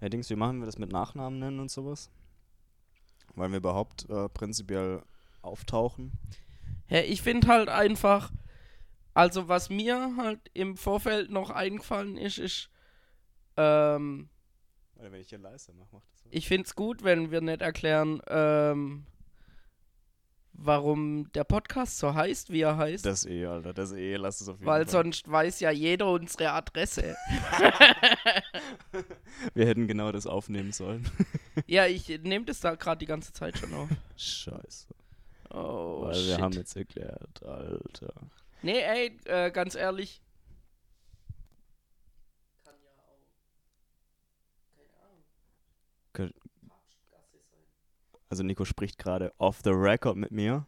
Herr Dings, wie machen wir das mit Nachnamen nennen und sowas? Wollen wir überhaupt äh, prinzipiell auftauchen? Ja, ich finde halt einfach, also was mir halt im Vorfeld noch eingefallen ist, ist, ähm, Oder wenn ich hier leise mache, macht das so. ich finde es gut, wenn wir nicht erklären, ähm, warum der Podcast so heißt, wie er heißt. Das eh, Alter, das eh, lass es auf jeden weil Fall. sonst weiß ja jeder unsere Adresse. Wir hätten genau das aufnehmen sollen. ja, ich nehme das da gerade die ganze Zeit schon auf. Scheiße. Oh, weil shit. wir haben jetzt erklärt, Alter. Nee, ey, äh, ganz ehrlich. Kann ja auch. Keine Ahnung. Kö- Papstgasse sein. Also Nico spricht gerade off the record mit mir.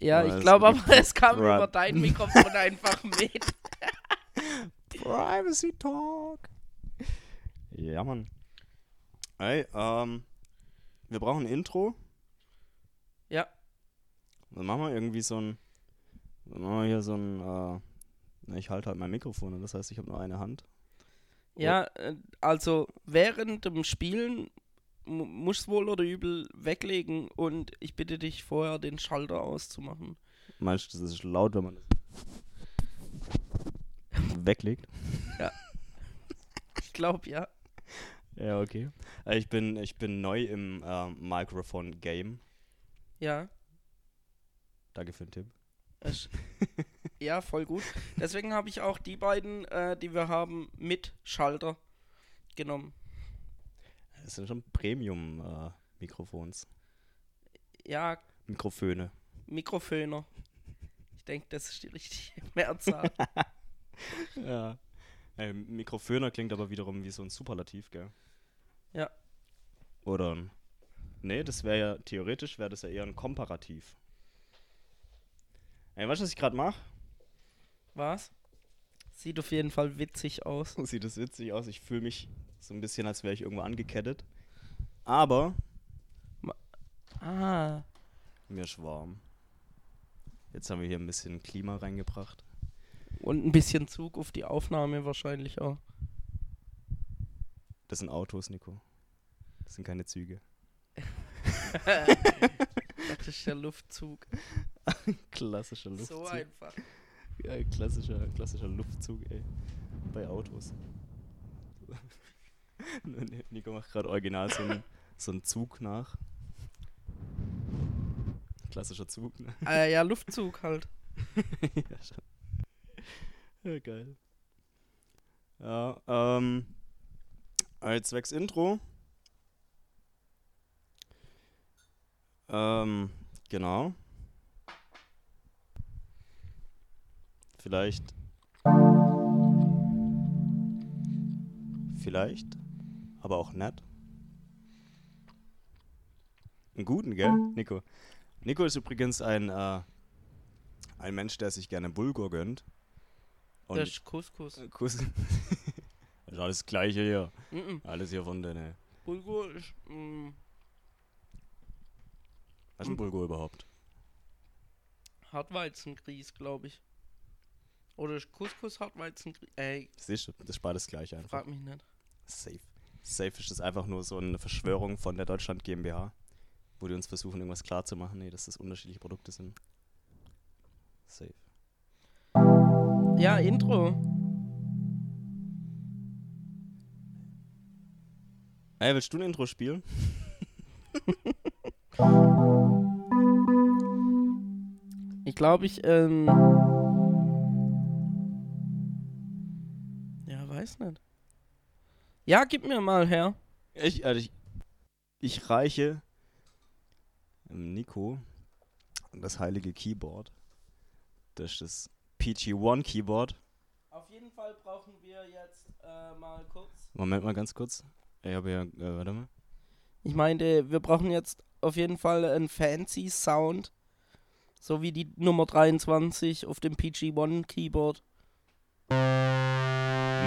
Ja, ich glaube aber, es kam Ra- über dein Mikrofon einfach mit. Privacy Talk. Ja, Mann. Ey, ähm, wir brauchen ein Intro. Ja. Dann machen wir irgendwie so ein, dann machen wir hier so ein, äh, na, ich halte halt mein Mikrofon, das heißt, ich habe nur eine Hand. Ja, äh, also während dem Spielen mu- musst wohl oder übel weglegen und ich bitte dich vorher den Schalter auszumachen. Meinst du, das ist laut, wenn man das weglegt? Ich glaube ja. Ja, okay. Äh, ich bin, ich bin neu im äh, Mikrofon-Game. Ja. Danke für den Tipp. Es, ja, voll gut. Deswegen habe ich auch die beiden, äh, die wir haben, mit Schalter genommen. Das sind schon Premium-Mikrofons. Ja, Mikrofone. Mikroföner. Ich denke, das ist die richtige Mehrzahl. Ja. Ey, Mikroföner klingt aber wiederum wie so ein Superlativ, gell? Ja. Oder ein. Nee, das wäre ja, theoretisch wäre das ja eher ein Komparativ. Ey, weißt du, was ich gerade mache? Was? Sieht auf jeden Fall witzig aus. Sieht das witzig aus. Ich fühle mich so ein bisschen, als wäre ich irgendwo angekettet. Aber Ah. mir ist warm. Jetzt haben wir hier ein bisschen Klima reingebracht. Und ein bisschen Zug auf die Aufnahme wahrscheinlich auch. Das sind Autos, Nico. Das sind keine Züge. Das ist der Luftzug. Klassischer Luftzug. So einfach. Ja, klassischer, klassischer Luftzug, ey. Bei Autos. Nico macht gerade original so einen, so einen Zug nach. Klassischer Zug, ne? Äh, ja, Luftzug halt. ja, schon. Ja, geil. Ja, ähm. Als zwecks Intro. Ähm, genau. Vielleicht. Vielleicht. Aber auch nett. Einen guten, gell, Nico? Nico ist übrigens ein, äh, ein Mensch, der sich gerne Bulgur gönnt. Und das ist Couscous. Kuss. das ist alles das Gleiche hier. Mhm. Alles hier von der. Bulgur ist. mm, Was ist ein Bulgur überhaupt? Hartweizengrieß, glaube ich. Oder Couscous Hartweizengrieß? Ey, Siehst du, das ist beides gleich einfach. frag mich nicht. Safe. Safe ist das einfach nur so eine Verschwörung von der Deutschland GmbH, wo die uns versuchen, irgendwas klarzumachen, nee, dass das unterschiedliche Produkte sind. Safe. Ja, Intro. Ey, willst du ein Intro spielen? Ich glaube, ich, ähm. Ja, weiß nicht. Ja, gib mir mal her. Ich, also ich, ich reiche ähm, Nico das heilige Keyboard. Das ist das PG-1 Keyboard. Auf jeden Fall brauchen wir jetzt äh, mal kurz. Moment mal ganz kurz. Ich habe ja, äh, warte mal. Ich meinte, wir brauchen jetzt auf jeden Fall einen fancy Sound. So wie die Nummer 23 auf dem PG-1 Keyboard.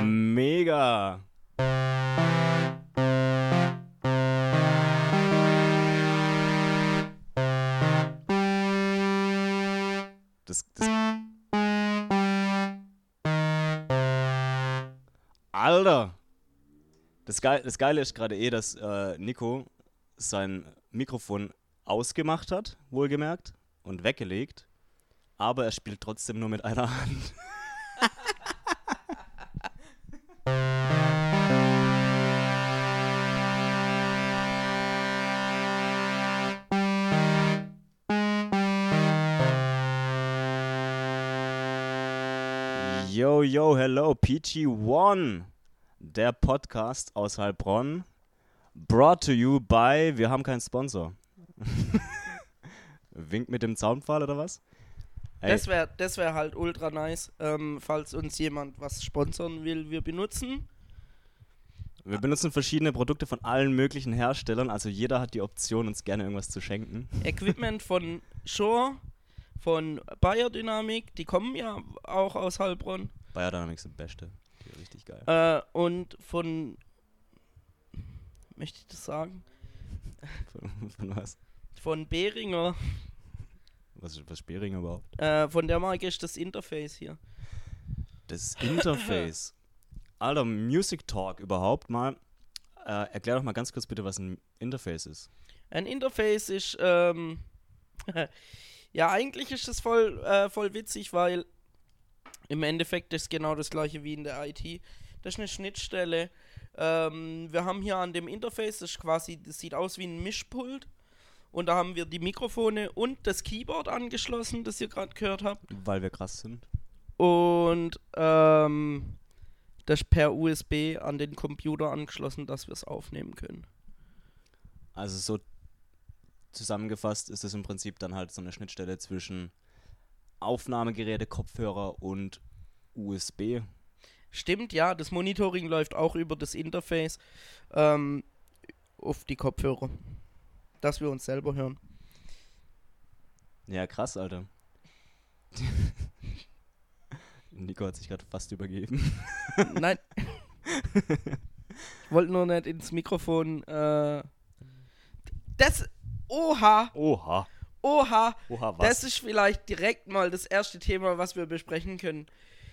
Mega! Das, das. Alter! Das Geil, das Geile ist gerade eh, dass äh, Nico sein Mikrofon ausgemacht hat, wohlgemerkt, und weggelegt. Aber er spielt trotzdem nur mit einer Hand. Yo, hello, PG1, der Podcast aus Heilbronn. Brought to you by, wir haben keinen Sponsor. Winkt mit dem Zaunpfahl oder was? Ey, Das wäre das wär halt ultra nice, ähm, falls uns jemand was sponsern will, wir benutzen. wir benutzen verschiedene Produkte von allen möglichen Herstellern, also jeder hat die Option, uns gerne irgendwas zu schenken. Equipment von Shore, von Bayer Dynamik, die kommen ja auch aus Heilbronn. Biodynamics sind beste. Richtig geil. Äh, und von, möchte ich das sagen? Von, von was? Von Behringer, Was ist, was ist Bering überhaupt? äh, von der Marke ist das Interface hier. Das Interface. Alter, Music Talk überhaupt mal. Äh, erklär doch mal ganz kurz bitte, was ein Interface ist. Ein Interface ist, ähm, ja, eigentlich ist das voll, äh, voll witzig, weil im Endeffekt ist genau das gleiche wie in der IT. Das ist eine Schnittstelle. Ähm, wir haben hier an dem Interface, das ist quasi, das sieht aus wie ein Mischpult. Und da haben wir die Mikrofone und das Keyboard angeschlossen, das ihr gerade gehört habt. Weil wir krass sind. Und ähm, das per USB an den Computer angeschlossen, dass wir es aufnehmen können. Also so zusammengefasst ist es im Prinzip dann halt so eine Schnittstelle zwischen Aufnahmegeräte, Kopfhörer und USB. Stimmt, ja, das Monitoring läuft auch über das Interface ähm, auf die Kopfhörer. Dass wir uns selber hören. Ja, krass, Alter. Nico hat sich gerade fast übergeben. Nein. ich wollte nur nicht ins Mikrofon. Äh, das. Oha! Oha. Oha! Oha, was? Das ist vielleicht direkt mal das erste Thema, was wir besprechen können.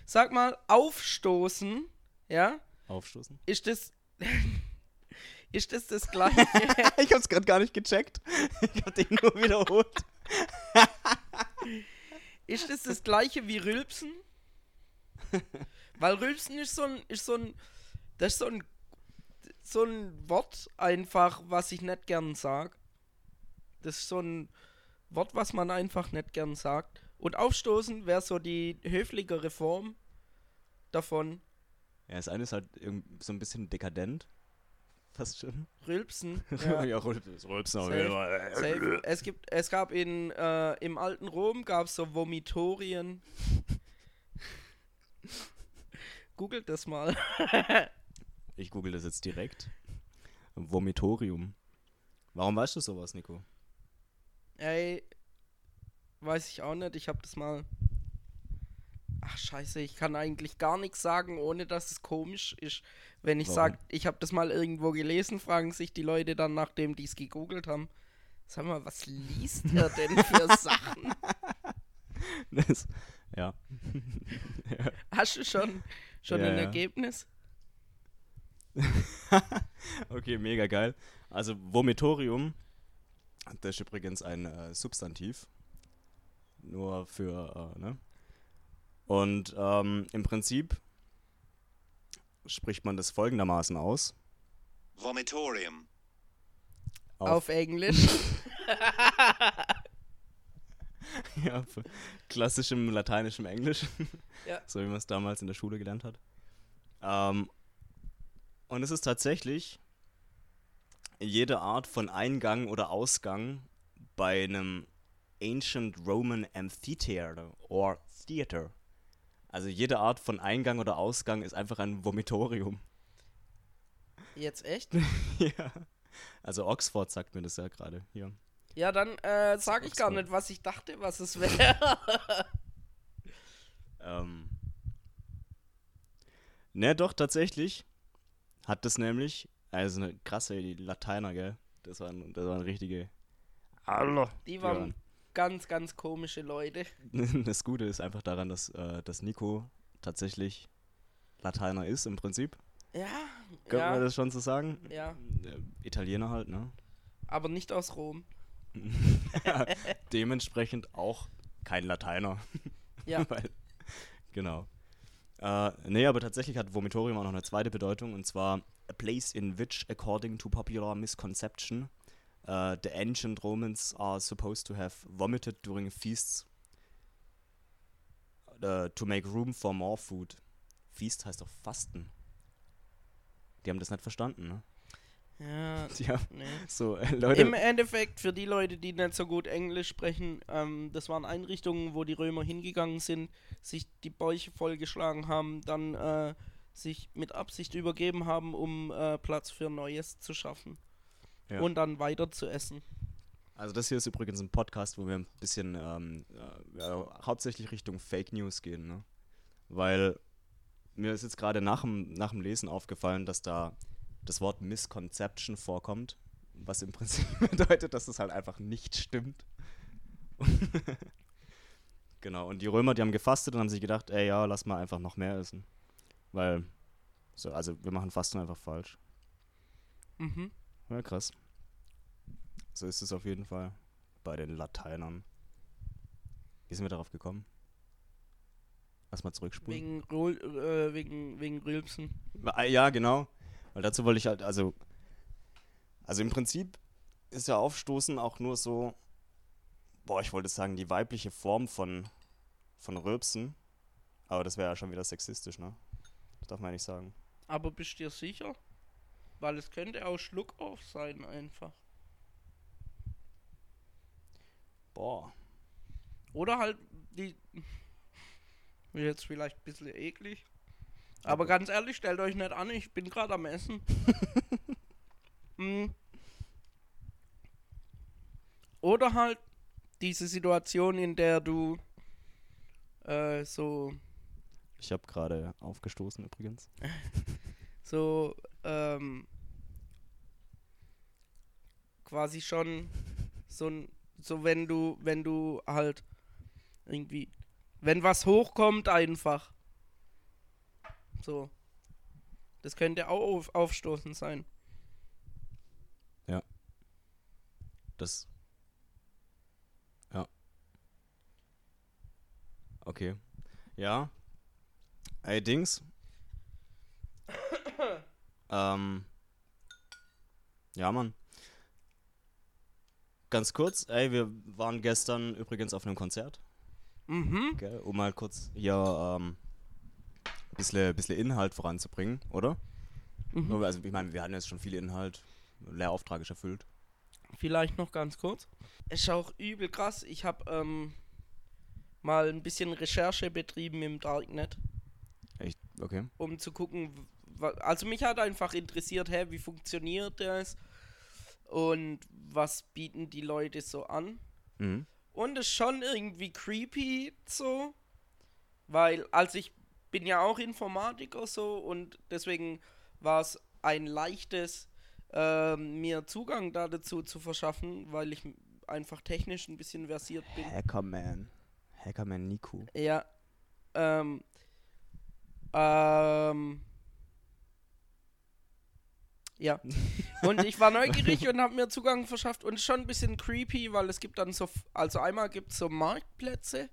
Sag mal, aufstoßen, ja? Aufstoßen? Ist das. ist das das gleiche? ich hab's gerade gar nicht gecheckt. Ich hab den nur wiederholt. Ist das das gleiche wie Rülpsen? Weil Rülpsen ist so ein, ist so ein, das ist so ein, so ein Wort einfach, was ich nicht gern sag. Das ist so ein Wort, was man einfach nicht gern sagt. Und aufstoßen wäre so die höflichere Form davon. Ja, das eine ist halt so ein bisschen dekadent. Fast schon. Rülpsen. Ja, Ja. Rülpsen Rülpsen auf jeden Fall. Es gibt, es gab in, äh, im alten Rom gab es so Vomitorien. Googelt das mal. Ich google das jetzt direkt. Vomitorium. Warum weißt du sowas, Nico? Ey, weiß ich auch nicht. Ich habe das mal. Ach scheiße, ich kann eigentlich gar nichts sagen, ohne dass es komisch ist. Wenn ich sage, ich habe das mal irgendwo gelesen, fragen sich die Leute dann, nachdem die es gegoogelt haben. Sag mal, was liest ihr denn für Sachen? Das, ja. Hast du schon, schon Ja, ein ja. Ergebnis? okay, mega geil. Also Vomitorium, das ist übrigens ein äh, Substantiv. Nur für, äh, ne? Und ähm, im Prinzip spricht man das folgendermaßen aus. Vomitorium. Auf, Englisch. ja, klassischem lateinischem Englisch. Ja. So wie man es damals in der Schule gelernt hat. Ähm, und es ist tatsächlich jede Art von Eingang oder Ausgang bei einem Ancient Roman Amphitheater or Theater. Also jede Art von Eingang oder Ausgang ist einfach ein Vomitorium. Jetzt echt? ja. Also Oxford sagt mir das ja gerade hier. Ja, dann äh, sage ich gar Oxford. nicht, was ich dachte, was es wäre. Ähm. Ne, doch, tatsächlich hat das nämlich, also eine krasse, die Lateiner, gell? Das waren, das waren richtige. Hallo. Die waren ganz, ganz komische Leute. Das Gute ist einfach daran, dass, äh, dass Nico tatsächlich Lateiner ist im Prinzip. Ja, Können wir ja, das schon so sagen? ja. Italiener halt, ne? Aber nicht aus Rom. Dementsprechend auch kein Lateiner. Ja. Weil, genau. Äh, nee, aber tatsächlich hat Vomitorium auch noch eine zweite Bedeutung und zwar a place in which, according to popular misconception, uh, the ancient Romans are supposed to have vomited during feasts uh, to make room for more food. Feast heißt doch Fasten. Die haben das nicht verstanden, ne? Ja, haben nee. so, äh, Leute. Im Endeffekt, für die Leute, die nicht so gut Englisch sprechen, ähm, das waren Einrichtungen, wo die Römer hingegangen sind, sich die Bäuche vollgeschlagen haben, dann äh, sich mit Absicht übergeben haben, um äh, Platz für Neues zu schaffen. Ja. Und dann weiter zu essen. Also das hier ist übrigens ein Podcast, wo wir ein bisschen ähm, äh, ja, hauptsächlich Richtung Fake News gehen, ne? Weil mir ist jetzt gerade nach dem, nach dem Lesen aufgefallen, dass da das Wort Misconception vorkommt, was im Prinzip bedeutet, dass es halt einfach nicht stimmt. genau, und die Römer, die haben gefastet und haben sich gedacht, ey ja, lass mal einfach noch mehr essen. Weil, so, also wir machen Fasten einfach falsch. Mhm. Ja, krass. So ist es auf jeden Fall bei den Lateinern. Wie sind wir darauf gekommen? Lass mal zurückspulen. Wegen, Rol äh, wegen, wegen Rülpsen. Ah, Ja, genau. Weil dazu wollte ich halt, also, also im Prinzip ist ja Aufstoßen auch nur so, boah, ich wollte sagen, die weibliche Form von, von Rülpsen. Aber das wäre ja schon wieder sexistisch, ne? Das darf man ja nicht sagen. Aber bist du dir sicher? Weil es könnte auch Schluck auf sein einfach. Boah. Oder halt die. Wird jetzt vielleicht ein bisschen eklig. Aber ganz ehrlich, stellt euch nicht an, ich bin gerade am Essen. Hm. Oder halt diese Situation, in der du äh, so, Ich habe gerade aufgestoßen übrigens. so, ähm, quasi schon so, ein- so wenn du, wenn du halt irgendwie, wenn was hochkommt einfach. So. Das könnte auch auf, aufstoßen sein. Das. Ja. Okay. Ja. Ey, Dings. ähm. Ja, Mann. Ganz kurz, ey, wir waren gestern übrigens auf einem Konzert, Mhm. gell, um mal kurz hier ähm, ein bisschen, bisschen Inhalt voranzubringen, oder? Mhm. Also, ich meine, wir hatten jetzt schon viel Inhalt. Lehrauftrag ist erfüllt. Vielleicht noch ganz kurz. Es ist auch übel krass. Ich habe ähm, mal ein bisschen Recherche betrieben im Darknet? Okay. um zu gucken. Also mich hat einfach interessiert, hä, wie funktioniert das und was bieten die Leute so an. Mhm. Und es ist schon irgendwie creepy so, weil, also ich bin ja auch Informatiker so und deswegen war es ein leichtes, ähm, mir Zugang da dazu zu verschaffen, weil ich einfach technisch ein bisschen versiert bin. Hackerman. Hackerman Niku. Ja. Ähm. Ähm. Ja. Und ich war neugierig und habe mir Zugang verschafft und schon ein bisschen creepy, weil es gibt dann so, also einmal gibt es so Marktplätze,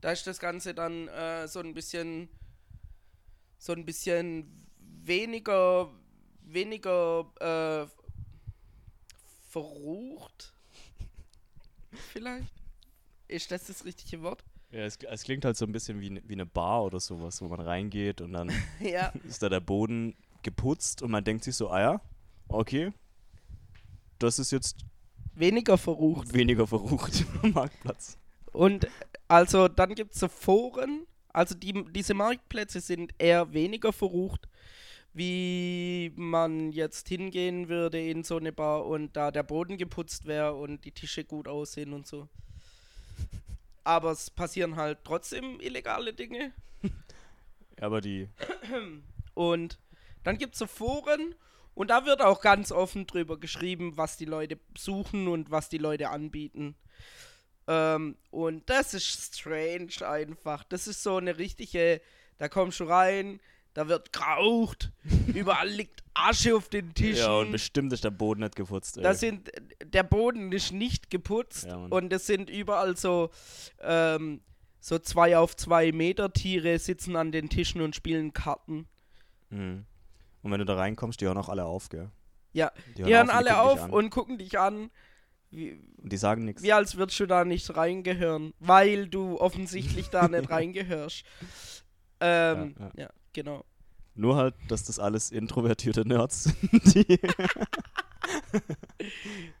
da ist das Ganze dann äh, so ein bisschen, so ein bisschen weniger, weniger äh, verrucht. Vielleicht? Ist das das richtige Wort? Ja, es, es klingt halt so ein bisschen wie, wie eine Bar oder sowas, wo man reingeht und dann ja. ist da der Boden geputzt und man denkt sich so, ah ja, okay, das ist jetzt Weniger verrucht. weniger verrucht am Marktplatz. Und also dann gibt es so Foren, also die, diese Marktplätze sind eher weniger verrucht, wie man jetzt hingehen würde in so eine Bar und da der Boden geputzt wäre und die Tische gut aussehen und so. Aber es passieren halt trotzdem illegale Dinge. Ja, aber die, Und dann gibt es so Foren und da wird auch ganz offen drüber geschrieben, was die Leute suchen und was die Leute anbieten. Ähm, und das ist strange einfach. Das ist so eine richtige, da kommst du rein, Da wird geraucht. Überall liegt Asche auf den Tischen. Ja, und bestimmt ist der Boden nicht geputzt. Ey. Das sind, der Boden ist nicht geputzt Ja, und es sind überall so, ähm, so zwei auf zwei Meter Tiere sitzen an den Tischen und spielen Karten. Mhm. Und wenn du da reinkommst, die hören auch alle auf, gell? Ja, Die die hören und alle auf und gucken dich an, wie, Und die sagen nichts. wie als würdest du da nicht reingehören, weil du offensichtlich da nicht reingehörst. Ähm, Ja, ja, genau. Nur halt, dass das alles introvertierte Nerds sind.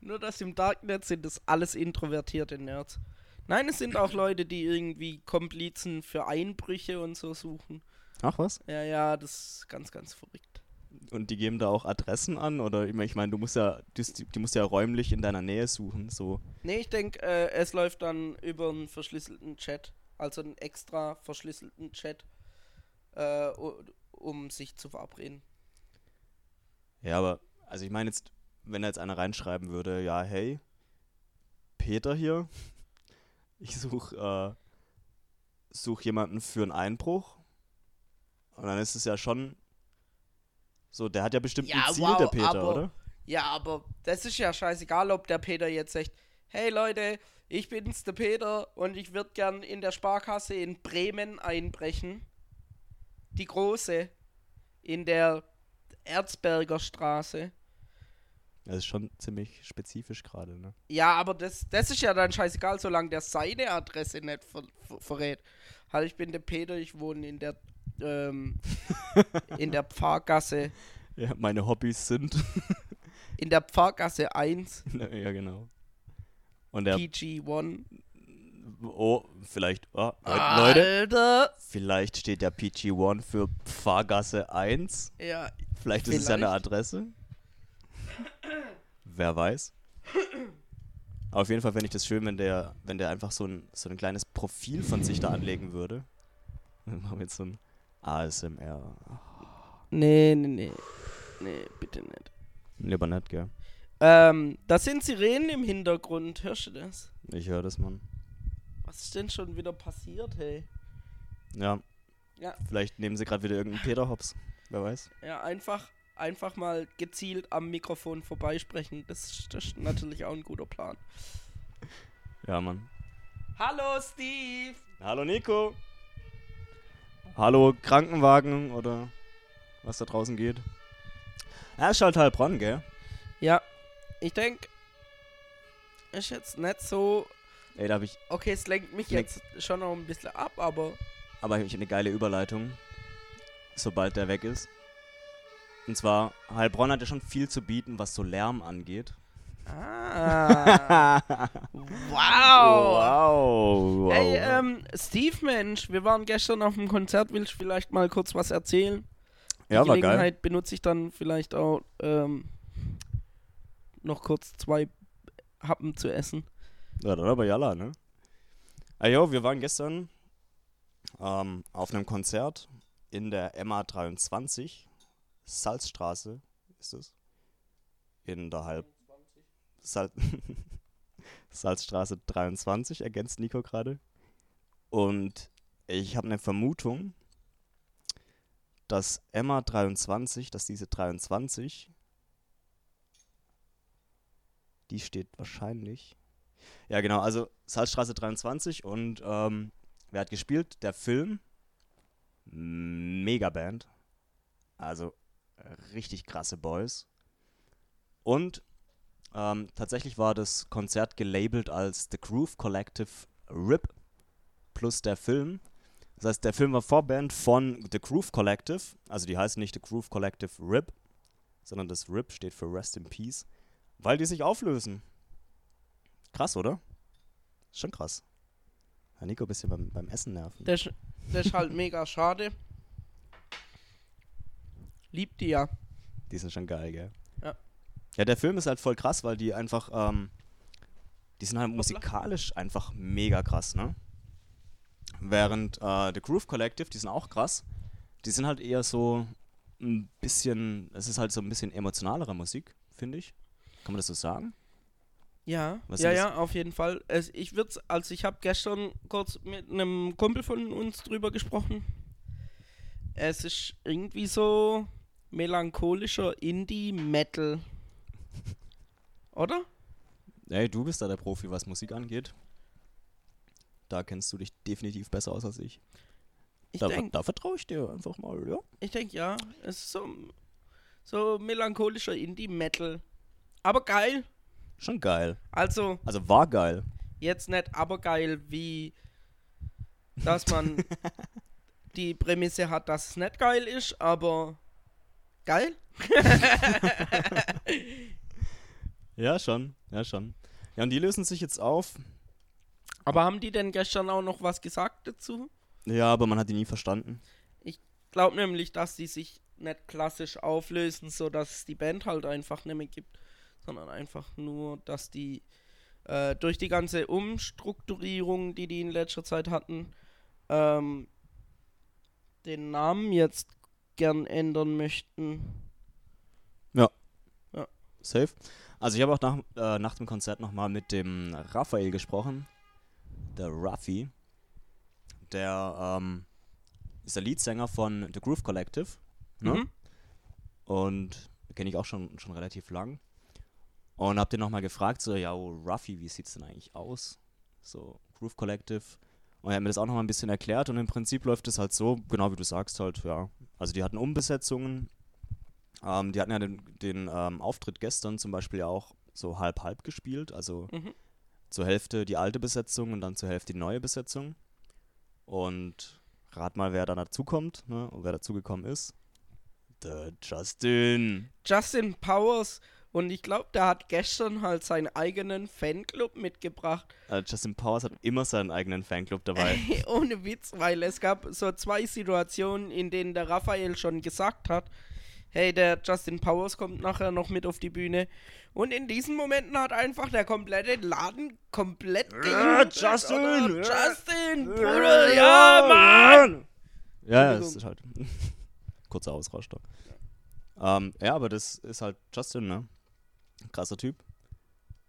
Nur dass im Darknet sind das alles introvertierte Nerds. Nein, es sind auch Leute, die irgendwie Komplizen für Einbrüche und so suchen. Ach was? Ja, ja, das ist ganz, ganz verrückt. Und die geben da auch Adressen an? Oder ich meine, du musst ja, die, die musst ja räumlich in deiner Nähe suchen. So. Nee, ich denke, äh, es läuft dann über einen verschlüsselten Chat. Also einen extra verschlüsselten Chat, äh, um sich zu verabreden. Ja, aber, also ich meine jetzt, wenn da jetzt einer reinschreiben würde, ja, hey, Peter hier, ich suche äh, such jemanden für einen Einbruch. Und dann ist es ja schon so, der hat ja bestimmt Ja, ein Ziel, wow, der Peter, aber- oder? Ja, aber das ist ja scheißegal, ob der Peter jetzt sagt, hey Leute, ich bin's der Peter und ich würde gern in der Sparkasse in Bremen einbrechen. Die große. In der Erzberger Straße. Das ist schon ziemlich spezifisch gerade, ne? Ja, aber das, das ist ja dann scheißegal, solange der seine Adresse nicht ver ver verrät. Halt, ich bin der Peter, ich wohne in der, ähm, in der Pfarrgasse, Ja, meine Hobbys sind. in der Pfarrgasse 1, ja, genau. Und der, PG1. Oh, vielleicht, oh, Leute, Alter! vielleicht steht der PG1 für Pfarrgasse 1. Ja, Vielleicht ist es ja eine Vielleicht. Adresse. Wer weiß. Auf jeden Fall fände ich das schön, wenn der, wenn der einfach so ein, so ein kleines Profil von sich da anlegen würde. Dann machen wir jetzt so ein ASMR. nee, nee, nee. Nee, bitte nicht. Lieber nicht, gell? Ähm, da sind Sirenen im Hintergrund, hörst du das? Ich höre das, Mann. Was ist denn schon wieder passiert, hey? Ja. Ja. Vielleicht nehmen sie gerade wieder irgendeinen Peter Hops. Wer weiß. Ja, einfach, einfach mal gezielt am Mikrofon vorbeisprechen. Das, ist- das ist natürlich auch ein guter Plan. Ja, Mann. Hallo, Steve! Hallo, Nico. Hallo, Krankenwagen oder was da draußen geht. Er ist halt halb dran, gell? Ja, ich denke, ist jetzt nicht so. Ey, da habe ich Okay, es lenkt mich Lenk- jetzt schon noch ein bisschen ab, aber. Aber ich eine geile Überleitung, sobald der weg ist. Und zwar, Heilbronn hat ja schon viel zu bieten, was so Lärm angeht. Ah! wow! wow, wow. Hey, ähm, Steve, Mensch, wir waren gestern auf dem Konzert. Willst du vielleicht mal kurz was erzählen? Die ja, war geil. Gelegenheit benutze ich dann vielleicht auch ähm, noch kurz zwei Happen zu essen. Ja, dann aber Jalla, ne? Ah, jo, wir waren gestern ähm, auf einem Konzert in der MA23, Salzstraße ist es. In der Halb... Sal Salzstraße 23, ergänzt Nico gerade. Und ich habe eine Vermutung, dass MA23, dass diese 23, die steht wahrscheinlich ja, genau, also Salzstraße 23 und ähm, wer hat gespielt? Der Film. Megaband. Also richtig krasse Boys. Und ähm, tatsächlich war das Konzert gelabelt als The Groove Collective RIP plus der Film. Das heißt, der Film war Vorband von The Groove Collective. Also die heißen nicht The Groove Collective RIP, sondern das RIP steht für Rest in Peace, weil die sich auflösen. Krass, oder? Schon krass. Ja, Nico, ein bisschen beim, beim Essen nerven. Das, ist- das ist halt mega schade. Liebt die ja. Die sind schon geil, gell? Ja. Ja, der Film ist halt voll krass, weil die einfach, ähm, die sind halt musikalisch einfach mega krass, ne? Während äh, The Groove Collective, die sind auch krass, die sind halt eher so ein bisschen, es ist halt so ein bisschen emotionalere Musik, finde ich. Kann man das so sagen? Ja, Was ja, ja, auf jeden Fall. Es, ich würde also ich habe gestern kurz mit einem Kumpel von uns drüber gesprochen. Es ist irgendwie so melancholischer Indie-Metal. Oder? Ey, du bist da der Profi, was Musik angeht. Da kennst du dich definitiv besser aus als ich. Ich da, denke, da vertraue ich dir einfach mal, ja. ich denk, ja. Es ist so, so melancholischer Indie-Metal. Aber geil. Schon geil. Also, Also war geil. jetzt nicht aber geil, wie dass man die Prämisse hat, dass es nicht geil ist, aber geil. Ja, schon. Ja, schon. Ja, und die lösen sich jetzt auf. Aber haben die denn gestern auch noch was gesagt dazu? Ja, aber man hat die nie verstanden. Glaub nämlich, dass die sich nicht klassisch auflösen, so dass es die Band halt einfach nicht mehr gibt, sondern einfach nur, dass die äh, durch die ganze Umstrukturierung, die die in letzter Zeit hatten, ähm, den Namen jetzt gern ändern möchten. Safe. Also ich habe auch nach, äh, nach dem Konzert nochmal mit dem Raphael gesprochen. Der Raffi. Der ähm, ist der Leadsänger von The Groove Collective. Ne? Mhm. Und kenne ich auch schon, schon relativ lang. Und hab den nochmal gefragt, so, ja, oh, Ruffy, wie sieht's denn eigentlich aus? So, Groove Collective. Und er hat mir das auch nochmal ein bisschen erklärt und im Prinzip läuft es halt so, genau wie du sagst halt, ja. Also die hatten Umbesetzungen. Ähm, die hatten ja den, den ähm, Auftritt gestern zum Beispiel ja auch so halb-halb gespielt. Also Mhm. zur Hälfte die alte Besetzung und dann zur Hälfte die neue Besetzung. Und rat mal, wer dann dazukommt, ne? Und wer dazugekommen ist. Der Justin. Justin Powers und ich glaube, der hat gestern halt seinen eigenen Fanclub mitgebracht. Äh, Justin Powers hat immer seinen eigenen Fanclub dabei. Ohne Witz, weil es gab so zwei Situationen, in denen der Raphael schon gesagt hat, hey, der Justin Powers kommt nachher noch mit auf die Bühne. Und in diesen Momenten hat einfach der komplette Laden komplett gejubelt. Justin! Oder, Ja. Justin, Bruder, ja, Mann! Ja, ja, das ist halt. Kurzer Ausrauschter. Ähm, ja, aber das ist halt Justin, ne? Krasser Typ.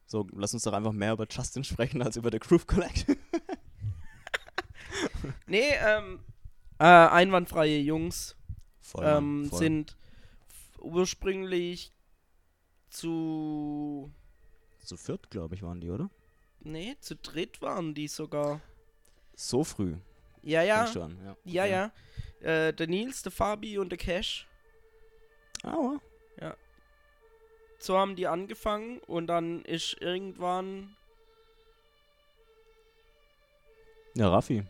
So, lass uns doch einfach mehr über Justin sprechen als über The Groove Collective. Nee, ähm, äh, einwandfreie Jungs Voll, ähm, voll. sind ursprünglich zu. Zu viert, glaube ich, waren die, oder? Nee, zu dritt waren die sogar. So früh. Ja, ja. an, ja. Ja, ja. Äh, der Nils, der Fabi und der Cash. Aua. So haben die angefangen und dann ist irgendwann Ja, Raffi.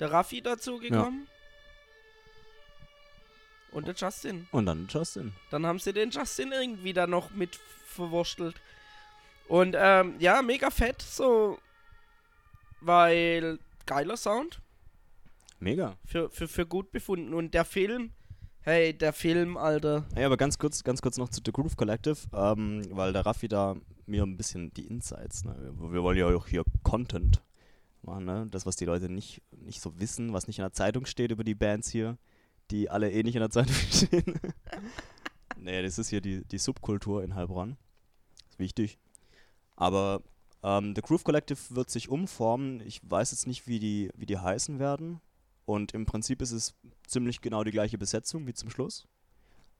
der Raffi dazu gekommen. Und der Justin. Und dann Justin. Dann haben sie den Justin irgendwie da noch mit verwurstelt. Und ähm, ja, mega fett, so. Weil geiler Sound. Mega. Für, für, für gut befunden. Und der Film, hey, der Film, Alter. Ja, aber ganz kurz, ganz kurz noch zu The Groove Collective, ähm, weil der Raffi da mir ein bisschen die Insights, ne? wir, wir wollen ja auch hier Content machen, ne? das, was die Leute nicht, nicht so wissen, was nicht in der Zeitung steht über die Bands hier, die alle eh nicht in der Zeitung stehen. nee, das ist hier die, die Subkultur in Heilbronn. Ist wichtig. Aber ähm, The Groove Collective wird sich umformen. Ich weiß jetzt nicht, wie die, wie die heißen werden. Und im Prinzip ist es ziemlich genau die gleiche Besetzung wie zum Schluss.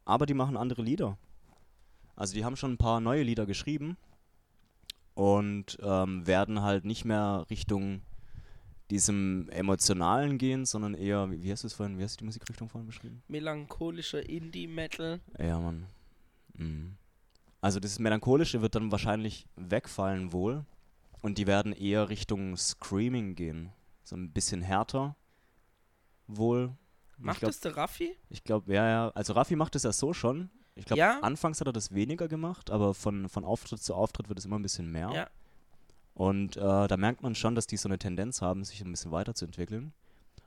Aber die machen andere Lieder. Also die haben schon ein paar neue Lieder geschrieben und ähm, werden halt nicht mehr Richtung diesem Emotionalen gehen, sondern eher, wie, wie hast du es vorhin, wie hast du die Musikrichtung vorhin beschrieben? Melancholischer Indie-Metal. Ja, Mann. Mhm. Also das Melancholische wird dann wahrscheinlich wegfallen wohl und die werden eher Richtung Screaming gehen. So ein bisschen härter wohl. Macht glaub- das der Raffi? Ich glaube, ja, ja. Also Raffi macht es ja so schon. Ich glaube, Ja? anfangs hat er das weniger gemacht, aber von, von Auftritt zu Auftritt wird es immer ein bisschen mehr. Ja. Und äh, da merkt man schon, dass die so eine Tendenz haben, sich ein bisschen weiterzuentwickeln.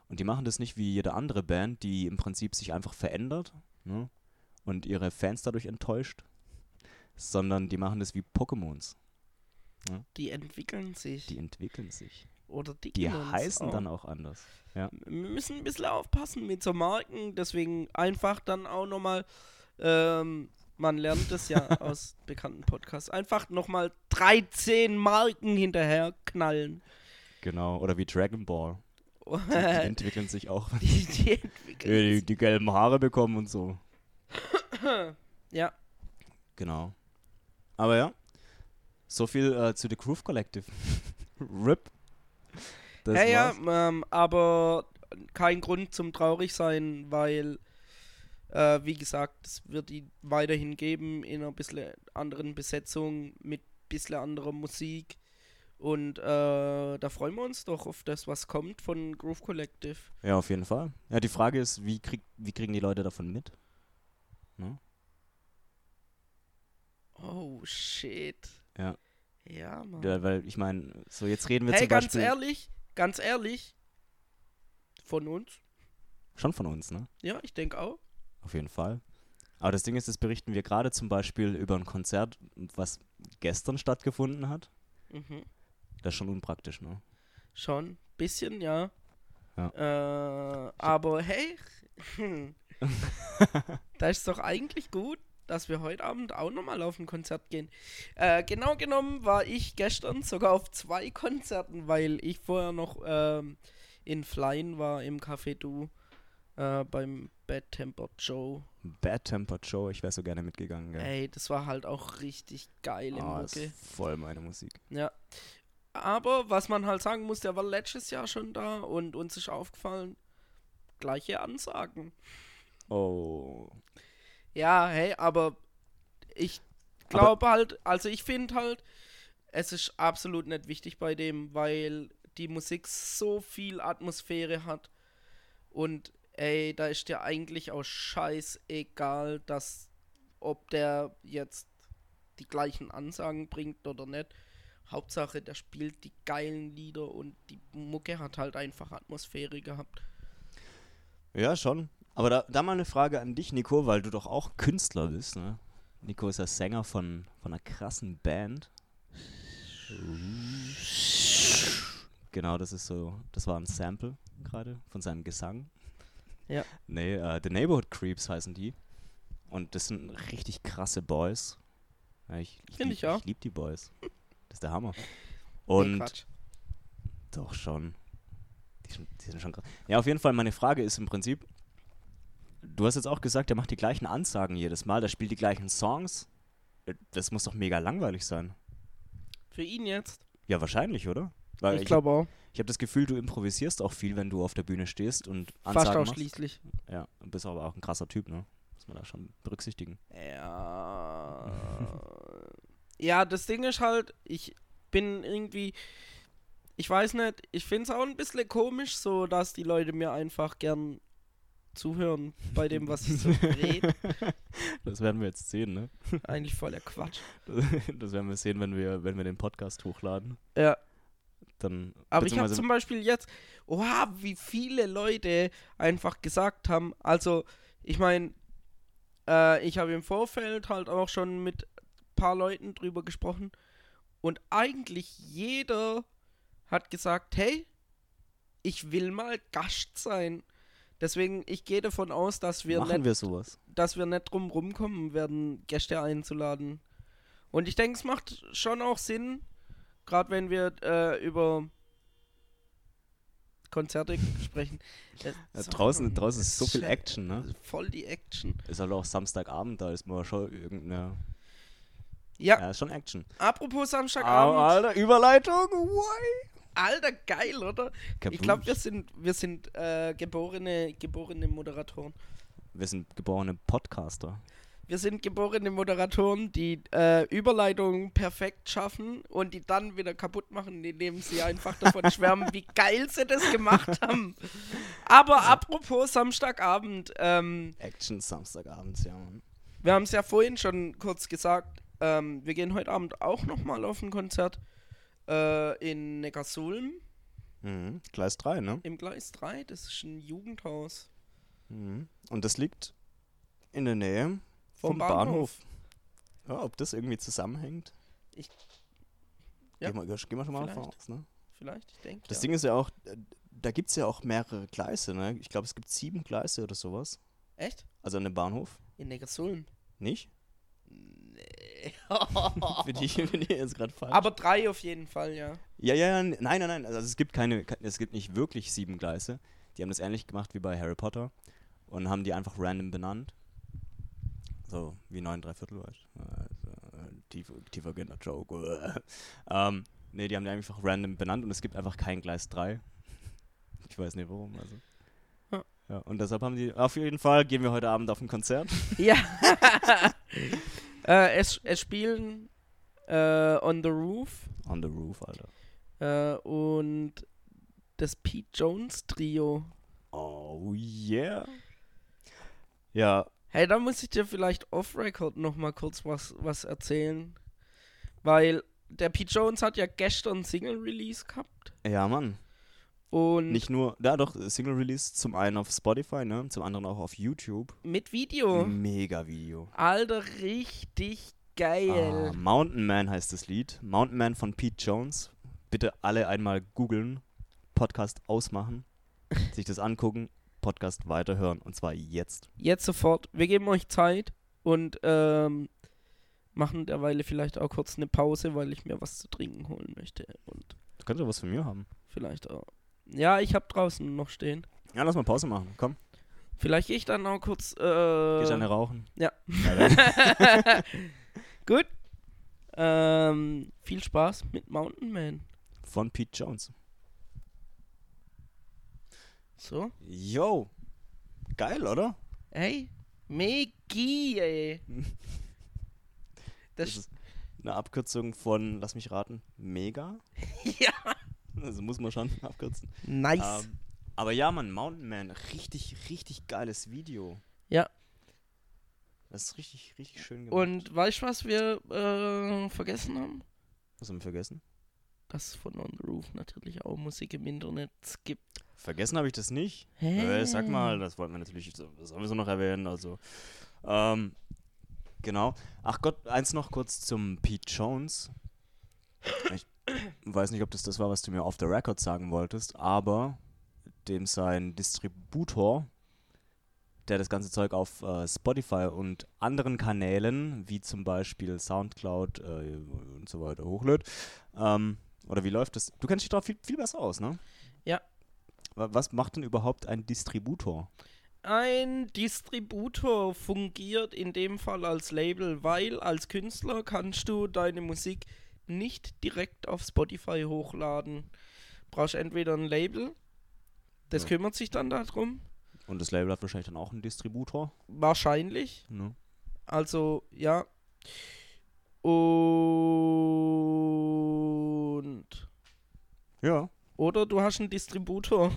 Und die machen das nicht wie jede andere Band, die im Prinzip sich einfach verändert ne? und ihre Fans dadurch enttäuscht, sondern die machen das wie Pokémons. Die entwickeln sich. Die entwickeln sich. Oder die, Die heißen auch. dann auch anders. Ja. Wir müssen ein bisschen aufpassen mit so Marken, deswegen einfach dann auch nochmal, ähm, man lernt das ja aus bekannten Podcasts, einfach nochmal 13 Marken hinterher knallen. Genau. Oder wie Dragon Ball. Die, die entwickeln sich auch. die, die entwickeln die, die gelben Haare bekommen und so. Ja, Genau. Aber ja, so viel äh, zu The Groove Collective. RIP. Das ja, ja, ähm, aber kein Grund zum traurig sein, weil, äh, wie gesagt, es wird ihn weiterhin geben in einer bisschen anderen Besetzung, mit bisschen anderer Musik. Und äh, da freuen wir uns doch auf das, was kommt von Groove Collective. Ja, auf jeden Fall. Ja, die Frage ist, wie, krieg, wie kriegen die Leute davon mit? Ne? Oh, shit. Ja. Ja, Mann. Ja, weil ich meine, so jetzt reden wir hey, zum ganz Beispiel ehrlich, ganz ehrlich, von uns? schon von uns, ne? Ja, ich denke auch. Auf jeden Fall. Aber das Ding ist, das berichten wir gerade zum Beispiel über ein Konzert, was gestern stattgefunden hat. Mhm. Das ist schon unpraktisch, ne? Schon, bisschen, ja. Ja. Äh, aber hey, da ist doch eigentlich gut, dass wir heute Abend auch nochmal auf ein Konzert gehen. Äh, genau genommen war ich gestern sogar auf zwei Konzerten, weil ich vorher noch ähm, in Flyen war im Café Du äh, beim Bad Tempered Joe. Bad Tempered Show, ich wäre so gerne mitgegangen, gell? Ey, das war halt auch richtig geile Ah, ist Mucke. voll meine Musik. Ja. Aber was man halt sagen muss, der war letztes Jahr schon da und uns ist aufgefallen, gleiche Ansagen. Oh. Ja, hey, aber ich glaube halt, also ich finde halt, es ist absolut nicht wichtig bei dem, weil die Musik so viel Atmosphäre hat und ey, da ist dir eigentlich auch scheißegal, dass ob der jetzt die gleichen Ansagen bringt oder nicht. Hauptsache, der spielt die geilen Lieder und die Mucke hat halt einfach Atmosphäre gehabt. Ja, schon. Aber da, da mal eine Frage an dich, Nico, weil du doch auch Künstler bist, ne? Nico ist ja Sänger von, von einer krassen Band. Genau, das ist so, das war ein Sample gerade von seinem Gesang. Ja. Nee, äh, The Neighborhood Creeps heißen die. Und das sind richtig krasse Boys. Ja, ich ich lieb- ich auch. Ich liebe die Boys. Das ist der Hammer. Nee, Und Quatsch. doch schon. Die die sind schon krass. Ja, auf jeden Fall, meine Frage ist im Prinzip, du hast jetzt auch gesagt, der macht die gleichen Ansagen jedes Mal, der spielt die gleichen Songs. Äh, Das muss doch mega langweilig sein. Für ihn jetzt? Ja, wahrscheinlich, oder? Weil ich ich, glaube auch. ich habe das Gefühl, du improvisierst auch viel, wenn du auf der Bühne stehst und Fast Ansagen machst. ausschließlich. Ja, du bist aber auch ein krasser Typ, ne? Muss man da schon berücksichtigen. Ja. ja, das Ding ist halt, ich bin irgendwie. Ich weiß nicht, ich finde es auch ein bisschen komisch, so dass die Leute mir einfach gern zuhören bei dem, was ich so rede. Das werden wir jetzt sehen, ne? Eigentlich voller Quatsch. Das werden wir sehen, wenn wir, wenn wir den Podcast hochladen. Ja, Dann aber ich habe zum Beispiel jetzt, oha, wie viele Leute einfach gesagt haben, also, ich meine, äh, ich habe im Vorfeld halt auch schon mit ein paar Leuten drüber gesprochen und eigentlich jeder hat gesagt, hey, ich will mal Gast sein. Deswegen, ich gehe davon aus, dass wir machen nicht wir sowas. dass wir nicht drum rumkommen werden, Gäste einzuladen. Und ich denke, es macht schon auch Sinn, gerade wenn wir äh, über Konzerte sprechen. Äh, Ja, draußen, draußen ist so viel Action, ne? Voll die Action. Ist halt auch Samstagabend, da ist man schon irgendeine. Ja, Ja, ist schon Action. apropos Samstagabend. Alter, Überleitung. Why? Alter, geil, oder? Ich glaube, wir sind, wir sind äh, geborene, geborene Moderatoren. wir sind geborene Podcaster. Wir sind geborene Moderatoren, die äh, Überleitungen perfekt schaffen und die dann wieder kaputt machen, indem sie einfach davon schwärmen, wie geil sie das gemacht haben. Aber apropos Samstagabend, ähm, Action Samstagabends, ja, Mann. wir haben es ja vorhin schon kurz gesagt, ähm, wir gehen heute Abend auch nochmal auf ein Konzert äh, in Neckarsulm Mhm. Gleis 3, ne? im Gleis 3. Das ist ein Jugendhaus. Mhm. Und das liegt in der Nähe Vom vom, Bahnhof. Bahnhof. Ja, ob das irgendwie zusammenhängt? Ich- Ja. Gehen wir, gehen wir schon mal davon Vielleicht. aus, ne? Vielleicht, ich denke. Das ja. Ding ist ja auch, äh, da gibt es ja auch mehrere Gleise, ne? Ich glaube, es gibt sieben Gleise oder sowas. Echt? Also an dem Bahnhof. In Neckarsulm? Nicht? Bin ich, bin ich jetzt gerade falsch? Aber drei auf jeden Fall, ja. Ja, ja, ja, nein, nein, nein. Also es gibt keine, ke- es gibt nicht wirklich sieben Gleise. Die haben das ähnlich gemacht wie bei Harry Potter und haben die einfach random benannt. So wie neun Dreiviertel, weißt du? Also, äh, tiefer, tiefergehender Joke. ähm, nee, die haben die einfach random benannt und es gibt einfach kein Gleis 3. Ich weiß nicht warum. Also. Ja. Ja, und deshalb haben die, auf jeden Fall gehen wir heute Abend auf ein Konzert. Ja. äh, es, es spielen äh, On the Roof On the Roof, Alter. äh, und das Pete Jones Trio. Oh yeah. Ja, Hey, da muss ich dir vielleicht off-Record noch mal kurz was, was erzählen. Weil der Pete Jones hat ja gestern Single-Release gehabt. ja, Mann. Und Nicht nur, ja doch, Single Release zum einen auf Spotify, ne, zum anderen auch auf YouTube. mit Video. Mega Video. Alter, richtig geil. Ah, Mountain Man heißt das Lied. Mountain Man von Pete Jones. Bitte alle einmal googeln, Podcast ausmachen, sich das angucken, Podcast weiterhören und zwar jetzt. Jetzt sofort. Wir geben euch Zeit und ähm, machen derweile vielleicht auch kurz eine Pause, weil ich mir was zu trinken holen möchte. Und Du könntest ja was von mir haben. vielleicht auch. Ja, ich habe draußen noch stehen. Ja, lass mal Pause machen. Komm, Vielleicht gehe ich dann auch kurz. Äh, geh eine rauchen. ja. Gut. Ähm, viel Spaß mit Mountain Man. von Pete Jones. So. Yo. Geil, oder? Ey, Megi, ey. Das Das, ist eine Abkürzung von, lass mich raten, Mega. ja. Also muss man schon abkürzen. Nice. Ähm, aber ja, Mann, Mountain Man, richtig, richtig geiles Video. Ja. Das ist richtig, richtig schön gemacht. Und weißt du, was wir äh, vergessen haben? Was haben wir vergessen? Dass es von On the Roof natürlich auch Musik im Internet gibt. Vergessen habe ich das nicht. Hä? Äh, sag mal, das wollten wir natürlich so- sowieso noch erwähnen. Also, ähm, genau. Ach Gott, eins noch kurz zum Pete Jones. Ich weiß nicht, ob das das war, was du mir off the record sagen wolltest, aber dem sein Distributor, der das ganze Zeug auf äh, Spotify und anderen Kanälen, wie zum Beispiel Soundcloud äh, und so weiter, hochlädt. Ähm, oder wie läuft das? Du kennst dich doch viel, viel besser aus, ne? Ja. Wa- Was macht denn überhaupt ein Distributor? Ein Distributor fungiert in dem Fall als Label, weil als Künstler kannst du deine Musik nicht direkt auf Spotify hochladen. Brauchst entweder ein Label, das Ja. kümmert sich dann darum, Und das Label hat wahrscheinlich dann auch einen Distributor. wahrscheinlich. Ne? Also, ja. Und. Ja. Oder du hast einen Distributor.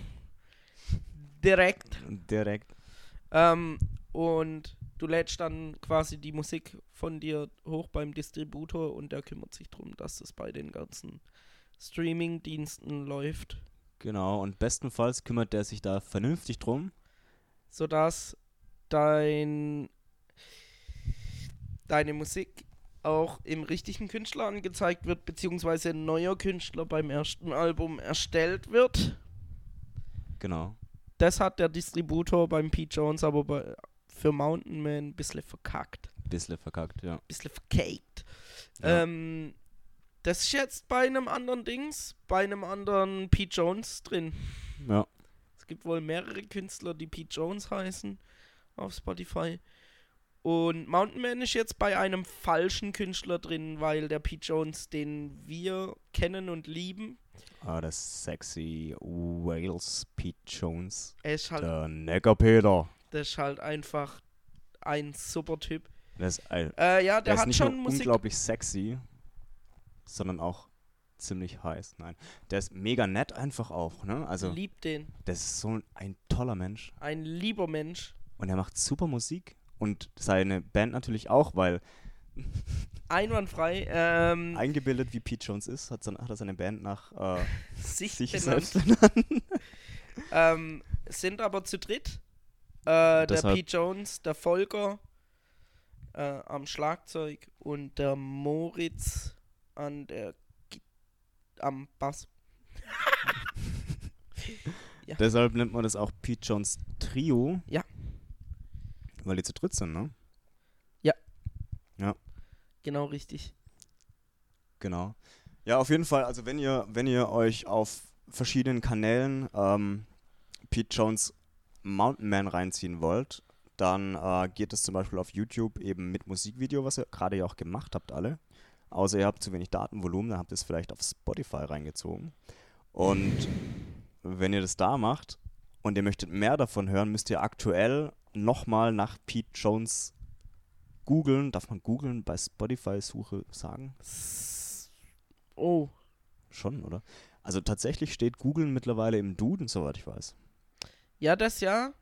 Direkt. Direkt. Ähm, und du lädst dann quasi die Musik von dir hoch beim Distributor und der kümmert sich darum, dass es bei den ganzen Streaming-Diensten läuft. Genau. Und bestenfalls kümmert der sich da vernünftig drum. Sodass dein deine Musik auch im richtigen Künstler angezeigt wird, beziehungsweise ein neuer Künstler beim ersten Album erstellt wird. Genau. Das hat der Distributor beim Pete Jones aber bei, für Mountain Man ein bisschen verkackt. Bisschen verkackt, ja. bisschen vercaked. Ja. Ähm, das ist jetzt bei einem anderen Dings, bei einem anderen Pete Jones drin. ja. Es gibt wohl mehrere Künstler, die Pete Jones heißen auf Spotify. Und Mountain Man ist jetzt bei einem falschen Künstler drin, weil der Pete Jones, den wir kennen und lieben, Ah, das sexy Wales Pete Jones. er ist halt, Der Neckarpeter. Der ist halt einfach ein super Typ. Der ist, ein, Äh, ja, der der ist hat nicht schon nur Musik. unglaublich sexy, sondern auch ziemlich heiß. Nein. Der ist mega nett einfach auch, ne? Also, Liebt den. der ist so ein toller Mensch. Ein lieber Mensch. Und er macht super Musik. Und seine Band natürlich auch, weil Einwandfrei. Ähm, eingebildet wie Pete Jones ist, hat, sein, hat er seine Band nach äh, sich, sich benannt. selbst benannt. Ähm, sind aber zu dritt. Äh, der Pete Jones, der Volker äh, am Schlagzeug und der Moritz an der Gi am Bass. Deshalb nennt man das auch Pete Jones Trio. Ja. Weil die zu dritt sind, ne? Genau richtig. Genau. Ja, auf jeden Fall. Also wenn ihr, wenn ihr euch auf verschiedenen Kanälen ähm, Pete Jones Mountain Man reinziehen wollt, dann äh, geht es zum Beispiel auf YouTube eben mit Musikvideo, was ihr gerade ja auch gemacht habt alle. Außer ihr habt zu wenig Datenvolumen, dann habt ihr es vielleicht auf Spotify reingezogen. Und wenn ihr das da macht und ihr möchtet mehr davon hören, müsst ihr aktuell nochmal nach Pete Jones googeln. Darf man googeln bei Spotify-Suche sagen? Oh, Schon, oder? Also tatsächlich steht googeln mittlerweile im Duden, soweit ich weiß. Ja, das ja.